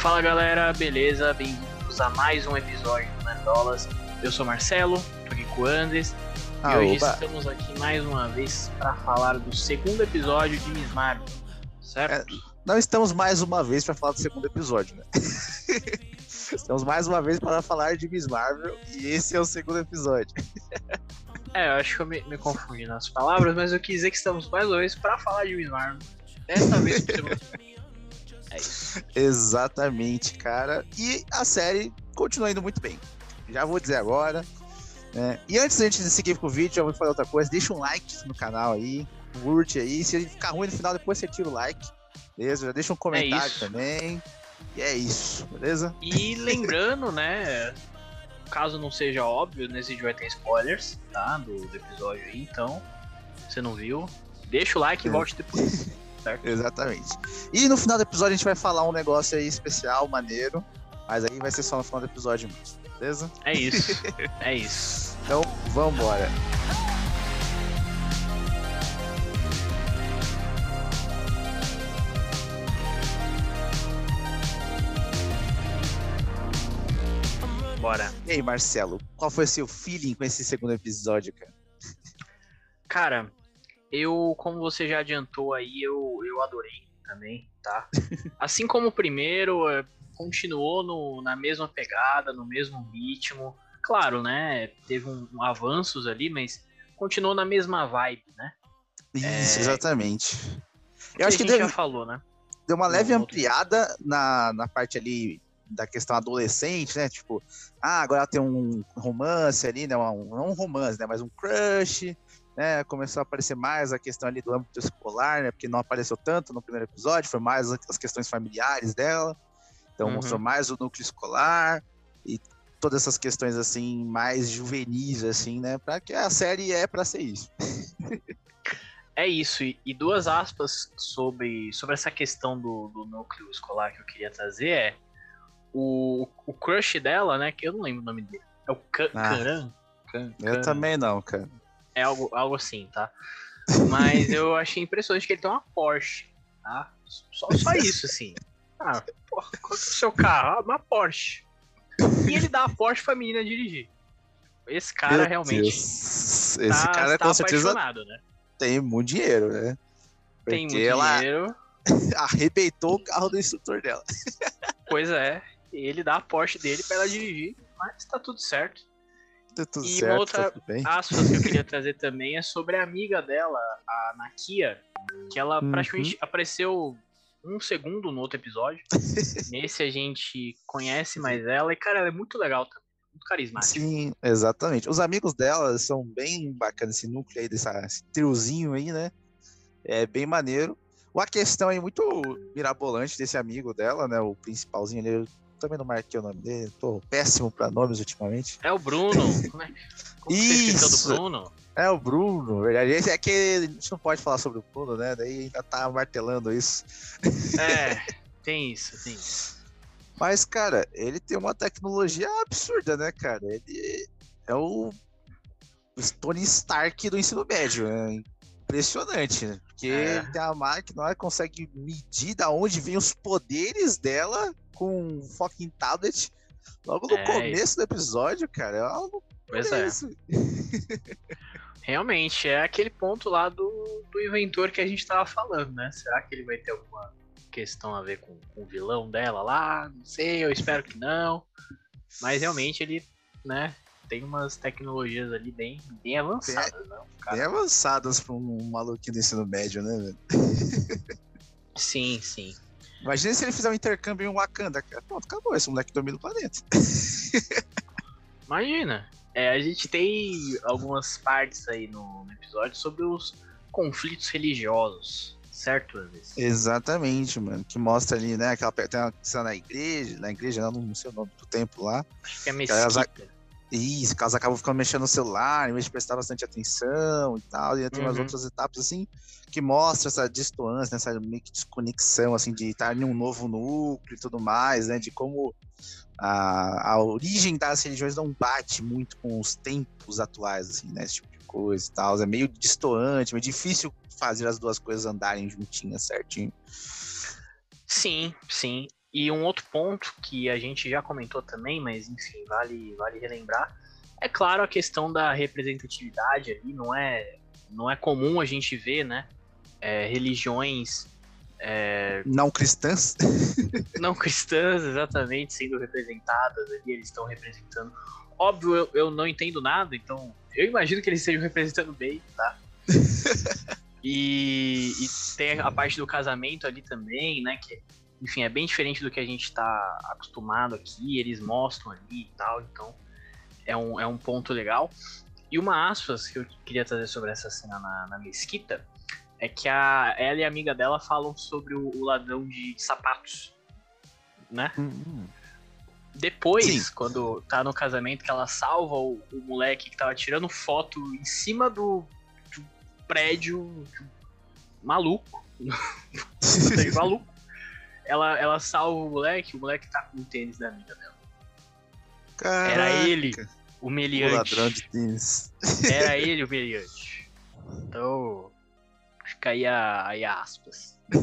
Fala galera, beleza? Bem-vindos a mais um episódio do Nerdolas. Eu sou Marcelo, tô aqui com o Andes. Ah, e hoje oba. estamos aqui mais uma vez para falar do segundo episódio de Miss Marvel, certo? Não estamos mais uma vez para falar do segundo episódio, né? estamos mais uma vez para falar de Miss Marvel e esse é o segundo episódio. É, eu acho que eu me, me confundi nas palavras, mas eu quis dizer que estamos mais uma vez para falar de Miss Marvel. Dessa vez pro segundo. É isso. Exatamente, cara. E a série continua indo muito bem. Já vou dizer agora. né? E antes da gente seguir com o vídeo, já vou falar outra coisa. Deixa um like no canal aí, curte aí. Se ficar ruim no final, depois você tira o like. Beleza? Já deixa um comentário isso. também. E é isso, beleza? E lembrando, né? Caso não seja óbvio, nesse vídeo vai ter spoilers, tá? Do, do episódio aí, então. Você não viu? Deixa o like e É. volte depois. Certo? Exatamente. E no final do episódio a gente vai falar um negócio aí especial, maneiro. Mas aí vai ser só no final do episódio mesmo, beleza? É isso. É isso. Então, vambora. Bora. E aí, Marcelo, qual foi o seu feeling com esse segundo episódio, cara? Cara, eu, como você já adiantou aí, eu, eu adorei também, tá? Assim como o primeiro, é, continuou no, na mesma pegada, no mesmo ritmo. Claro, né? Teve um, um avanços ali, mas continuou na mesma vibe, né? Isso, É. exatamente. Eu acho a que gente deu, já falou, né? deu uma leve ampliada na, na parte ali da questão adolescente, né? Tipo, ah, agora tem um romance ali, né? Um, não um romance, né? Mas um crush, né? Começou a aparecer mais a questão ali do âmbito escolar, né? Porque não apareceu tanto no primeiro episódio, foi mais as questões familiares dela. Então Uhum. mostrou mais o núcleo escolar e todas essas questões assim mais juvenis assim, né? Para que a série é para ser isso. É isso, e, e duas aspas sobre, sobre essa questão do, do núcleo escolar que eu queria trazer é o, o crush dela, né? Que eu não lembro o nome dele. É o Ka- Ah. Eu também não, cara. É algo, algo assim, tá? Mas eu achei impressionante que ele tem uma Porsche, tá? Só, só isso, assim. Ah, porra, qual que é o seu carro? Ah, uma Porsche. E ele dá a Porsche pra menina dirigir. Esse cara Meu realmente Deus. Esse tá, cara tá com certeza né? tem muito dinheiro, né? Tem Porque muito ela dinheiro. arrebentou o carro do instrutor dela. Pois é, ele dá a Porsche dele pra ela dirigir, mas tá tudo certo. Tá tudo E certo, outra- tá bem. Aspas que eu queria trazer também é sobre a amiga dela, a Nakia, que ela Uhum. praticamente apareceu um segundo no outro episódio. Nesse a gente conhece mais ela e, cara, ela é muito legal também, muito carismática. Sim, exatamente. Os amigos dela são bem bacanas, esse núcleo aí, dessa, esse triozinho aí, né? É bem maneiro. Uma questão aí muito mirabolante desse amigo dela, né? O principalzinho ali, também não marquei o nome dele, tô péssimo pra nomes ultimamente. É o Bruno. Como, é, como Isso. do Bruno? É o Bruno, verdade. Esse é que a gente não pode falar sobre o Bruno, né? Daí ainda tá martelando isso. É, tem isso, tem isso. Mas, cara, ele tem uma tecnologia absurda, né, cara? Ele é o Tony Stark do ensino médio, né? Impressionante, né? Porque É. tem a máquina lá, consegue medir da onde vem os poderes dela com um fucking tablet. Logo no É. começo do episódio, cara, é algo Pois é. isso. Realmente, é aquele ponto lá do, do inventor que a gente tava falando, né? Será que ele vai ter alguma questão a ver com, com o vilão dela lá? Não sei, eu espero que não. Mas realmente ele, né, tem umas tecnologias ali bem, bem avançadas, né? O cara- Bem avançadas pra um maluquinho do ensino médio, né, velho? Sim, sim. Imagina se ele fizer um intercâmbio em Wakanda. Pronto, acabou. Esse moleque domina o planeta. Imagina. É, a gente tem algumas partes aí no, no episódio sobre os conflitos religiosos, certo, Andres? Exatamente, mano. Que mostra ali, né? Aquela tem uma cena na igreja, na igreja, não, não sei o nome do templo lá. Acho que é mesquita. Que elas acabam ficando mexendo no celular, em vez de prestar bastante atenção e tal. E tem umas Uhum. outras etapas assim que mostra essa distância, né, essa meio que desconexão, assim, de estar em um novo núcleo e tudo mais, né? De como a, a origem das religiões não bate muito com os tempos atuais, assim, né? Esse tipo de coisa e tal. É meio distoante, meio difícil fazer as duas coisas andarem juntinhas certinho. Sim, sim. E um outro ponto que a gente já comentou também, mas enfim, vale, vale relembrar, é claro a questão da representatividade ali, não é, não é comum a gente ver, né, é, religiões é, não cristãs? não cristãs, exatamente, sendo representadas ali, eles estão representando. Óbvio, eu, eu não entendo nada, então eu imagino que eles estejam representando bem, tá? e, e, tem a parte do casamento ali também, né? Que, enfim, é bem diferente do que a gente está acostumado aqui, eles mostram ali e tal, então é um, é um ponto legal. E uma aspas que eu queria trazer sobre essa cena na, na mesquita é que a, ela e a amiga dela falam sobre o, o ladrão de, sapatos, né? Uhum. Depois, Sim. quando tá no casamento, que ela salva o, o, moleque que tava tirando foto em cima do, do prédio maluco. maluco. Ela, ela salva o moleque, o moleque tá com o tênis da amiga dela. Caraca. Era ele, o meliante. O ladrão de tênis. Era ele o meliante. Então, Fica aí, a, aí aspas.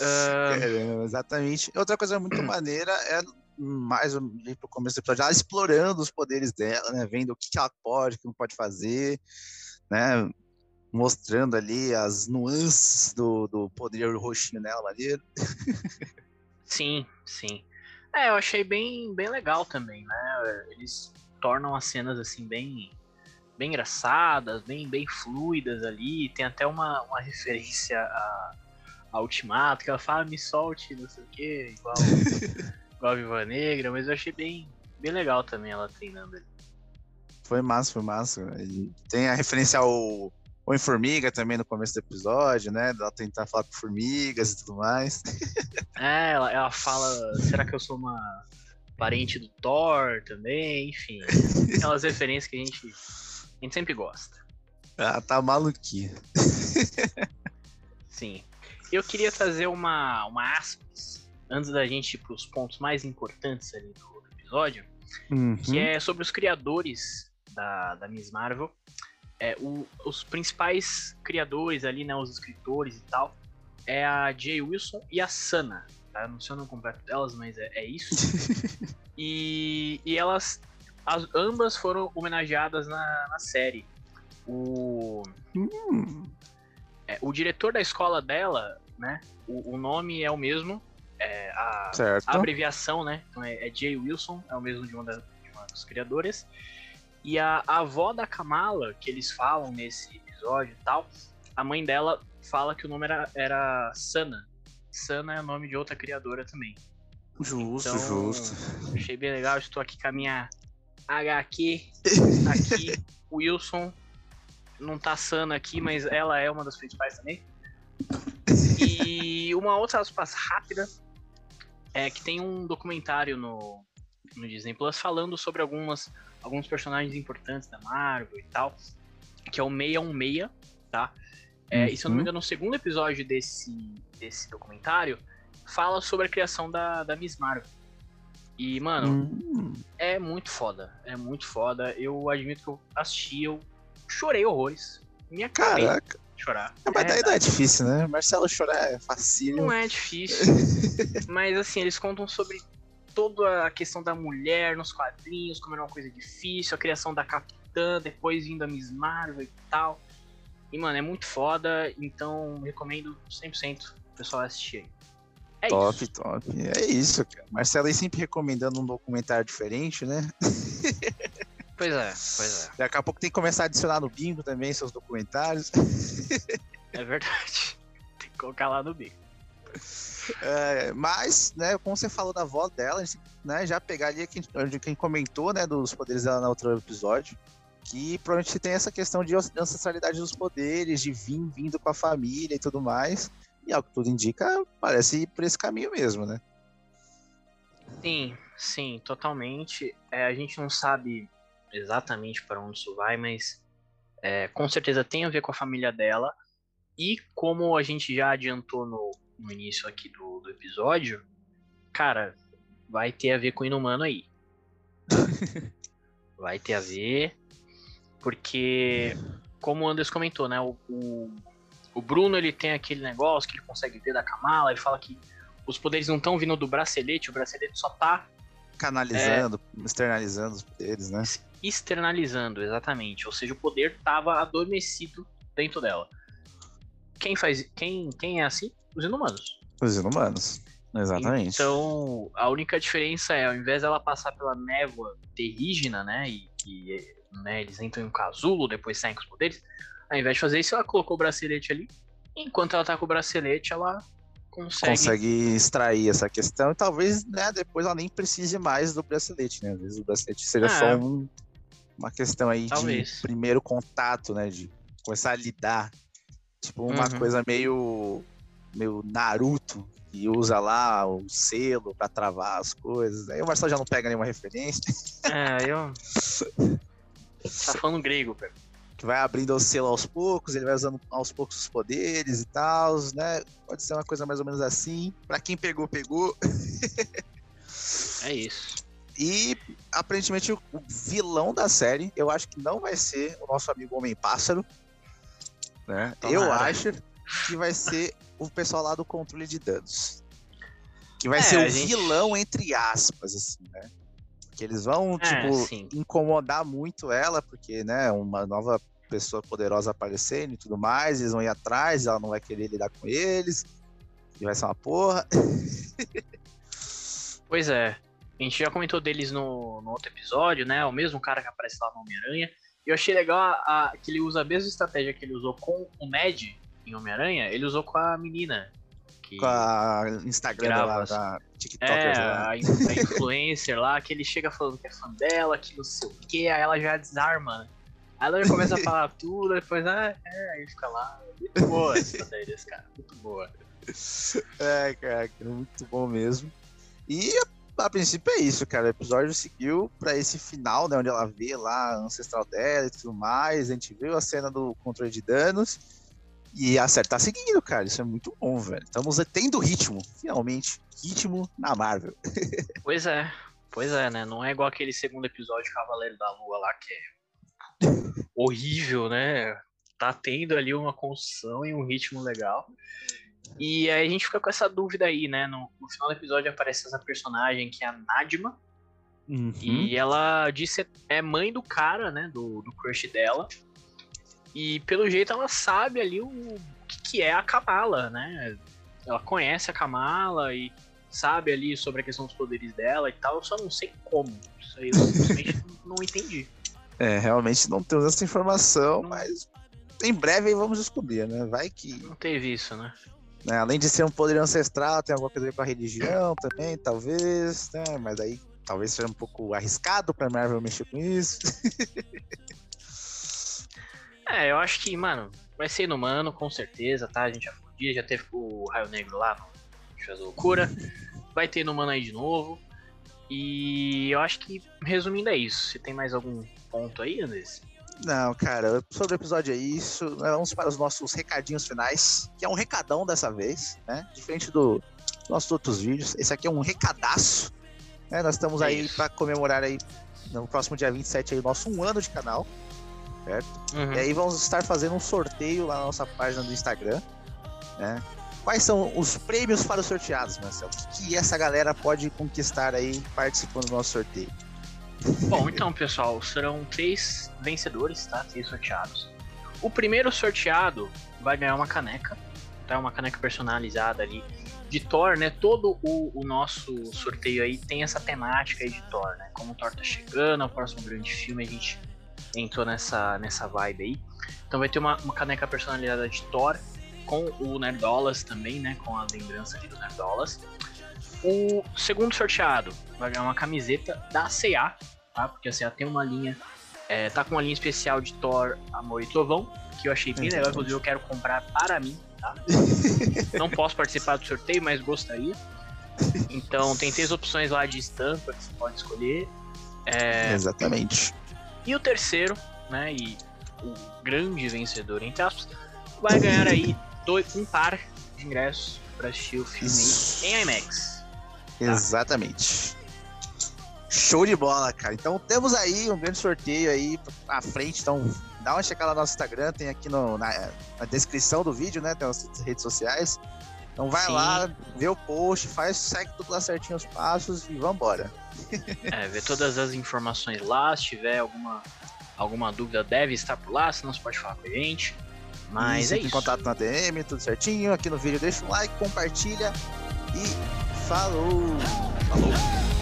uh... é, exatamente. Outra coisa muito maneira é mais pro começo do episódio, ela explorando os poderes dela, né? Vendo o que, que ela pode, o que não pode fazer, né? Mostrando ali as nuances do, do poder roxinho nela, maneiro. sim, sim. É, eu achei bem, bem legal também, né? Eles tornam as cenas assim bem bem engraçadas, bem, bem fluidas ali. Tem até uma, uma referência a, a Ultimato, que ela fala, me solte, não sei o que, igual, igual a Viva Negra, mas eu achei bem, bem legal também ela treinando ali. Foi massa, foi massa. Tem a referência ao Homem-Formiga também no começo do episódio, né? Ela tentar falar com formigas e tudo mais. É, ela, ela fala, será que eu sou uma parente do Thor também? Enfim, aquelas referências que a gente a gente sempre gosta. Ah, tá maluquinha. Sim. Eu queria trazer uma, uma aspas antes da gente ir para os pontos mais importantes ali do, episódio, uhum. que é sobre os criadores da, da Miss Marvel. É, o, os principais criadores ali, né, os escritores e tal, é a Jay Wilson e a Sana. Tá? Não sei o nome completo delas, mas é, é isso. e, e elas as, ambas foram homenageadas na, na série. O, hum. é, o diretor da escola dela, né? O, o nome é o mesmo. É, a, a, abreviação, né? Então é, é Jay Wilson, é o mesmo de uma, das, de uma das criadoras. E a, a avó da Kamala, que eles falam nesse episódio e tal, a mãe dela fala que o nome era, era Sana. Sana é o nome de outra criadora também. Justo, então, justo. Achei bem legal, estou aqui com a minha HQ aqui, Wilson não tá sana aqui, mas ela é uma das principais também. E uma outra aspas rápida é que tem um documentário no, no Disney Plus falando sobre algumas, alguns personagens importantes da Marvel e tal, que é o 616, tá? É, uhum. E se eu não me uhum. engano, no segundo episódio desse, desse documentário, fala sobre a criação da, da Miss Marvel. E, mano, hum. é muito foda. É muito foda. Eu admito que eu assisti, eu chorei horrores. Minha Caraca. chorar. É, mas é, daí não é difícil, né? Marcelo chorar é fácil. Não é difícil. mas, assim, eles contam sobre toda a questão da mulher nos quadrinhos, como era uma coisa difícil, a criação da Capitã, depois vindo a Miss Marvel e tal. E, mano, é muito foda, então recomendo 100% o pessoal assistir aí. É top, isso. top. É isso, cara. Marcelo aí sempre recomendando um documentário diferente, né? Pois é, pois é. Daqui a pouco tem que começar a adicionar no bingo também seus documentários. É verdade. Tem que colocar lá no bingo. É, mas, né, como você falou da voz dela, a gente, né, já pegar ali quem, quem comentou, né, dos poderes dela no outro episódio, que provavelmente tem essa questão de ancestralidade dos poderes, de vir vindo com a família e tudo mais. E ao que tudo indica, parece ir por esse caminho mesmo, né? Sim, sim, totalmente. É, a gente não sabe exatamente para onde isso vai, mas é, com certeza tem a ver com a família dela. E como a gente já adiantou no, no início aqui do, do episódio, cara, vai ter a ver com o Inumano aí. vai ter a ver, porque, como o Anders comentou, né, o, o o Bruno ele tem aquele negócio que ele consegue ver da Kamala, ele fala que os poderes não estão vindo do bracelete, o bracelete só tá canalizando, é, externalizando os poderes, né? Externalizando, exatamente. Ou seja, o poder estava adormecido dentro dela. Quem faz, quem, quem é assim? Os inumanos. Os inumanos. Exatamente. Então, a única diferença é, ao invés dela passar pela névoa terrígena, né, e, e né, eles entram em um casulo, depois saem com os poderes, ao invés de fazer isso, ela colocou o bracelete ali. Enquanto ela tá com o bracelete, ela consegue... consegue extrair essa questão e talvez, né, depois ela nem precise mais do bracelete, né? Às vezes o bracelete seja ah, só um, uma questão aí talvez. de primeiro contato, né, de começar a lidar. Tipo uma uhum. coisa meio meio Naruto, que usa lá o selo para travar as coisas. Aí o Marcelo já não pega nenhuma referência. É, eu Tá falando grego, velho que vai abrindo o selo aos poucos, ele vai usando aos poucos os poderes e tal, né? Pode ser uma coisa mais ou menos assim. Para quem pegou, pegou. é isso. E aparentemente o vilão da série, eu acho que não vai ser o nosso amigo Homem-Pássaro. Né? Eu acho que vai ser o pessoal lá do controle de danos. Que vai é, ser o gente... vilão, entre aspas, assim, né? Que eles vão, é, tipo, sim. incomodar muito ela, porque, né, uma nova pessoa poderosa aparecendo e tudo mais, eles vão ir atrás, ela não vai querer lidar com eles, e vai ser uma porra. pois é. A gente já comentou deles no, no outro episódio, né? O mesmo cara que aparece lá no Homem-Aranha. E eu achei legal a, a, que ele usa a mesma estratégia que ele usou com o Ned em Homem-Aranha, ele usou com a menina, que com a Instagram grava, da TikTok. É, a, a, influencer lá, que ele chega falando que é fã dela, que não sei o que, aí ela já desarma. Aí ela já começa a falar tudo, depois, ah, é, aí fica lá. Muito boa essa estratégia desse cara, muito boa. É, cara, muito bom mesmo. E a, a princípio é isso, cara. O episódio seguiu para esse final, né? Onde ela vê lá a ancestral dela e tudo mais. A gente viu a cena do controle de danos. E a série tá seguindo, cara. Isso é muito bom, velho. Estamos tendo ritmo, finalmente. Ritmo na Marvel. pois é. Pois é, né? Não é igual aquele segundo episódio de Cavaleiro da Lua lá, que é horrível, né? Tá tendo ali uma construção e um ritmo legal. E aí a gente fica com essa dúvida aí, né? No, no final do episódio aparece essa personagem que é a Nadima. Uhum. E ela disse é mãe do cara, né? Do, do crush dela. E pelo jeito ela sabe ali o que, que é a Kamala, né? Ela conhece a Kamala e sabe ali sobre a questão dos poderes dela e tal, eu só não sei como. Isso aí eu simplesmente não entendi. É, realmente não temos essa informação, mas em breve vamos descobrir, né? Vai que. Não teve isso, né? né? Além de ser um poder ancestral, tem alguma coisa a ver com a religião também, talvez, né? Mas aí talvez seja um pouco arriscado pra Marvel mexer com isso. É, eu acho que, mano, vai ser inumano, com certeza, tá? A gente já podia, já teve o Raio Negro lá no Fez Loucura. Vai ter inumano aí de novo. E eu acho que, resumindo, é isso. Você tem mais algum ponto aí, Andrés? Não, cara, sobre o episódio é isso. Vamos para os nossos recadinhos finais, que é um recadão dessa vez, né? Diferente do nossos outros vídeos. Esse aqui é um recadaço. Né? Nós estamos é aí para comemorar aí no próximo dia 27 aí, nosso um ano de canal certo? Uhum. E aí vamos estar fazendo um sorteio lá na nossa página do Instagram, né? Quais são os prêmios para os sorteados, Marcelo? O que, essa galera pode conquistar aí participando do nosso sorteio? Bom, então, pessoal, serão três vencedores, tá? Três sorteados. O primeiro sorteado vai ganhar uma caneca, tá? Uma caneca personalizada ali de Thor, né? Todo o, o, nosso sorteio aí tem essa temática aí de Thor, né? Como o Thor tá chegando, o próximo grande filme, a gente entrou nessa, nessa vibe aí. Então vai ter uma, uma caneca personalizada de Thor com o Nerdolas também, né? Com a lembrança ali do Nerdolas. O segundo sorteado vai ganhar uma camiseta da CA, tá? Porque a CA tem uma linha, é, tá com uma linha especial de Thor, Amor e Trovão, que eu achei bem legal, inclusive eu quero comprar para mim, tá? Não posso participar do sorteio, mas gostaria. Então tem três opções lá de estampa que você pode escolher. É... Exatamente. E o terceiro, né, e o grande vencedor, entre aspas, vai ganhar aí dois, um par de ingressos para assistir o filme em IMAX. Tá? Exatamente. Show de bola, cara. Então temos aí um grande sorteio aí à frente. Então dá uma checada no nosso Instagram, tem aqui no, na, na, descrição do vídeo, né? Tem as redes sociais. Então vai Sim. lá, vê o post, faz, segue tudo lá certinho os passos e vambora. É, ver todas as informações lá. Se tiver alguma, alguma dúvida, deve estar por lá, senão você pode falar com a gente. Mas Isso, é isso. contato na DM, tudo certinho. Aqui no vídeo deixa um like, compartilha e falou! Falou.